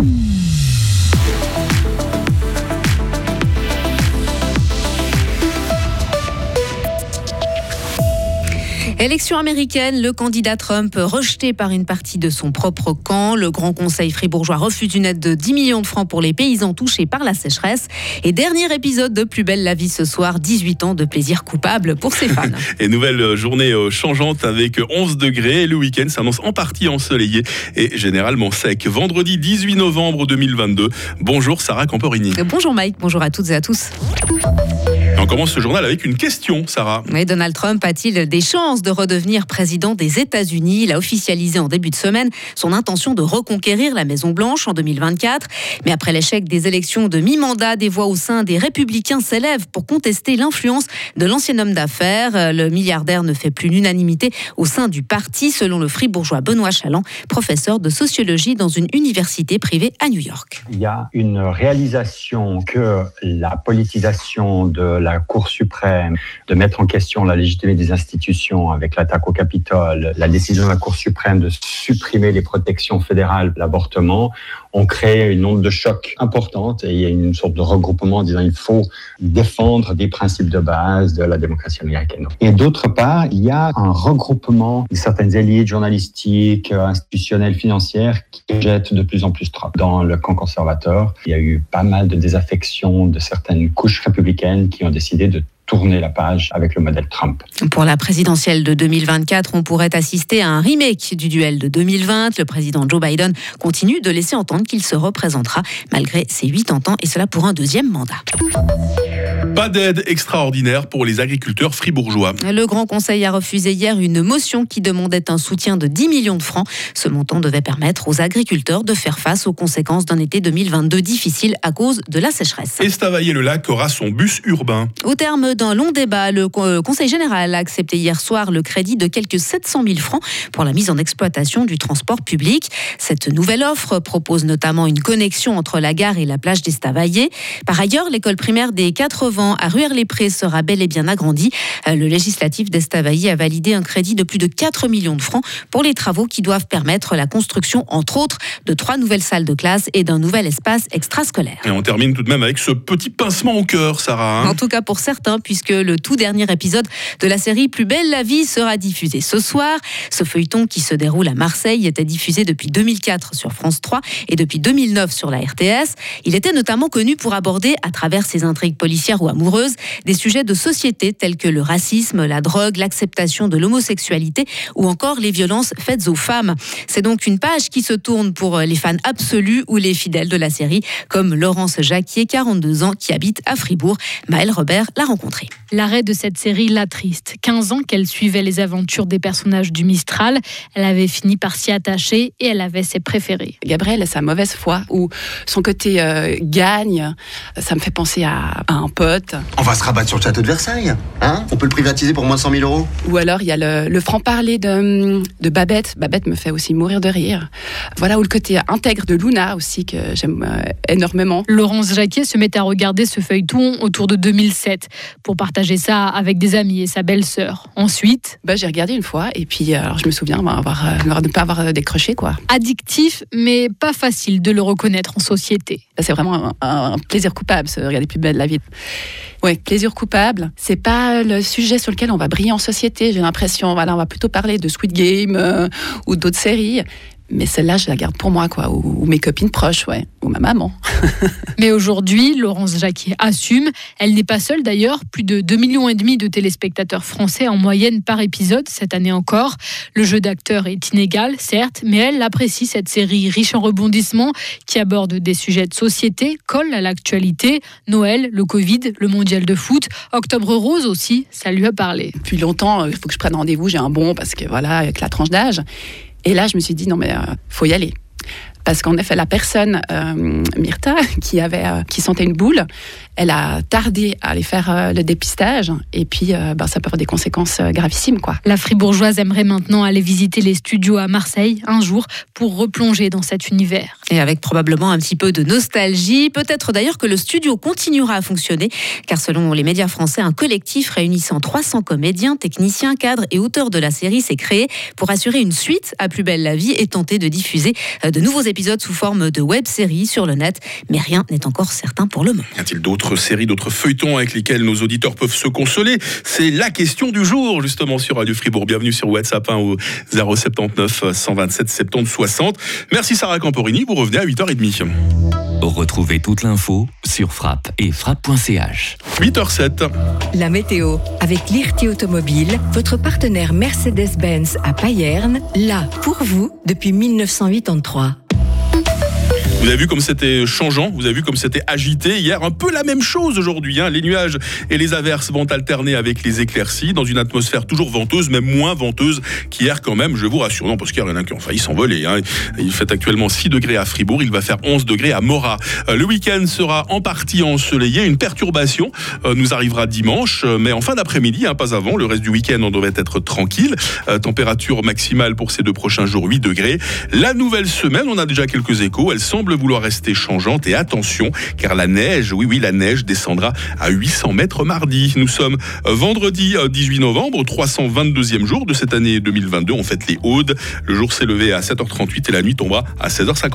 Mm. Élection américaine, le candidat Trump rejeté par une partie de son propre camp. Le Grand Conseil fribourgeois refuse une aide de 10 millions de francs pour les paysans touchés par la sécheresse. Et dernier épisode de Plus belle la vie ce soir, 18 ans de plaisir coupable pour ses fans. et nouvelle journée euh, changeante avec 11 degrés. Le week-end s'annonce en partie ensoleillé et généralement sec. Vendredi 18 novembre 2022. Bonjour Sarah Camporini. Bonjour Mike, bonjour à toutes et à tous. On commence ce journal avec une question, Sarah. Oui, Donald Trump a-t-il des chances de redevenir président des États-Unis? Il a officialisé en début de semaine son intention de reconquérir la Maison-Blanche en 2024. Mais après l'échec des élections de mi-mandat, des voix au sein des républicains s'élèvent pour contester l'influence de l'ancien homme d'affaires. Le milliardaire ne fait plus l'unanimité au sein du parti, selon le fribourgeois Benoît Chaland, professeur de sociologie dans une université privée à New York. Il y a une réalisation que la politisation de la la Cour suprême de mettre en question la légitimité des institutions avec l'attaque au Capitole, la décision de la Cour suprême de supprimer les protections fédérales de l'avortement, ont créé une onde de choc importante et il y a une sorte de regroupement en disant il faut défendre des principes de base de la démocratie américaine. Et d'autre part, il y a un regroupement de certaines élites journalistiques, institutionnelles, financières qui jettent de plus en plus trop dans le camp conservateur. Il y a eu pas mal de désaffection de certaines couches républicaines qui ont décidé de tourner la page avec le modèle Trump. Pour la présidentielle de 2024, on pourrait assister à un remake du duel de 2020. Le président Joe Biden continue de laisser entendre qu'il se représentera malgré ses 80 ans et cela pour un deuxième mandat. Pas d'aide extraordinaire pour les agriculteurs fribourgeois. Le Grand Conseil a refusé hier une motion qui demandait un soutien de 10 millions de francs. Ce montant devait permettre aux agriculteurs de faire face aux conséquences d'un été 2022 difficile à cause de la sécheresse. Estavayer-le-Lac aura son bus urbain. Au terme d'un long débat, le euh, Conseil général a accepté hier soir le crédit de quelques 700 000 francs pour la mise en exploitation du transport public. Cette nouvelle offre propose notamment une connexion entre la gare et la plage d'Estavayer. Par ailleurs, l'école primaire des 80 à Ruère-les-Prés sera bel et bien agrandi. Euh, le législatif d'Estavayer a validé un crédit de plus de 4 millions de francs pour les travaux qui doivent permettre la construction, entre autres, de trois nouvelles salles de classe et d'un nouvel espace extrascolaire. Et on termine tout de même avec ce petit pincement au cœur, Sarah. Hein. en tout cas pour certains, puisque le tout dernier épisode de la série Plus belle la vie sera diffusé ce soir. Ce feuilleton qui se déroule à Marseille était diffusé depuis 2004 sur France 3 et depuis 2009 sur la RTS. Il était notamment connu pour aborder, à travers ses intrigues policières ou amoureuse, des sujets de société tels que le racisme, la drogue, l'acceptation de l'homosexualité ou encore les violences faites aux femmes. C'est donc une page qui se tourne pour les fans absolus ou les fidèles de la série, comme Laurence Jacquier, 42 ans, qui habite à Fribourg. Maëlle Robert l'a rencontrée. L'arrêt de cette série l'attriste. 15 ans qu'elle suivait les aventures des personnages du Mistral, elle avait fini par s'y attacher et elle avait ses préférés. Gabriel a sa mauvaise foi ou son côté euh, gagne, ça me fait penser à, à un pote on va se rabattre sur le château de Versailles. Hein? On peut le privatiser pour moins de 100 000 euros? Ou alors, il y a le, franc-parler de, de, Babette. Babette me fait aussi mourir de rire. Voilà, ou le côté intègre de Luna aussi, que j'aime euh, énormément. Laurence Jacquet se met à regarder ce feuilleton autour de 2007 pour partager ça avec des amis et sa belle-sœur. Ensuite... Bah, j'ai regardé une fois et puis euh, alors, je me souviens avoir, euh, ne pas avoir décroché. quoi. Addictif, mais pas facile de le reconnaître en société. C'est vraiment un, un plaisir coupable, se regarder plus belle la vie. Oui, plaisir coupable. C'est pas le sujet sur lequel on va briller en société. J'ai l'impression, voilà, on va plutôt parler de Squid Game euh, ou d'autres séries. Mais celle-là, je la garde pour moi, quoi, ou, mes copines proches, ouais, ou ma maman. Mais aujourd'hui, Laurence Jacquier assume. Elle n'est pas seule d'ailleurs. Plus de 2,5 millions et demi de téléspectateurs français en moyenne par épisode cette année encore. Le jeu d'acteur est inégal, certes, mais elle apprécie cette série riche en rebondissements qui aborde des sujets de société, colle à l'actualité. Noël, le Covid, le mondial de foot, Octobre Rose aussi, ça lui a parlé. Depuis longtemps, il faut que je prenne rendez-vous, j'ai un bon parce que voilà, avec la tranche d'âge. Et là, je me suis dit, non, mais euh, faut y aller. Parce qu'en effet, la personne, euh, Myrta, qui, avait, euh, qui sentait une boule, elle a tardé à aller faire euh, le dépistage et puis euh, ben, ça peut avoir des conséquences euh, gravissimes. Quoi. La fribourgeoise aimerait maintenant aller visiter les studios à Marseille un jour pour replonger dans cet univers. Et avec probablement un petit peu de nostalgie, peut-être d'ailleurs que le studio continuera à fonctionner, car selon les médias français, un collectif réunissant 300 comédiens, techniciens, cadres et auteurs de la série s'est créé pour assurer une suite à Plus belle la vie et tenter de diffuser de nouveaux épisodes épisode sous forme de web série sur le net, mais rien n'est encore certain pour le moment. Y a-t-il d'autres séries, d'autres feuilletons avec lesquels nos auditeurs peuvent se consoler? C'est la question du jour, justement, sur Radio Fribourg. Bienvenue sur WhatsApp hein, au 079 127 70 60. Merci Sarah Camporini, vous revenez à 8h30. Retrouvez toute l'info sur frappe et frappe.ch. 8h07. La météo avec l'IRT Automobile, votre partenaire Mercedes-Benz à Payerne, là pour vous depuis 1983. Vous avez vu comme c'était changeant, vous avez vu comme c'était agité hier. Un peu la même chose aujourd'hui. Hein. Les nuages et les averses vont alterner avec les éclaircies dans une atmosphère toujours venteuse, même moins venteuse qu'hier quand même. Je vous rassure, non, parce qu'il y en a qui ont failli s'envoler. Hein. Il fait actuellement 6 degrés à Fribourg, il va faire 11 degrés à Morat. Euh, le week-end sera en partie ensoleillé. Une perturbation euh, nous arrivera dimanche, euh, mais en fin d'après-midi, hein, pas avant. Le reste du week-end, on devrait être tranquille. température maximale pour ces deux prochains jours, 8 degrés. La nouvelle semaine, on a déjà quelques échos. Elle semble vouloir rester changeante et attention car la neige, oui oui la neige descendra à 800 mètres mardi. Nous sommes vendredi 18 novembre, 322e jour de cette année 2022. On fête les Audes. Le jour s'est levé à 7h38 et la nuit tombera à 16h50.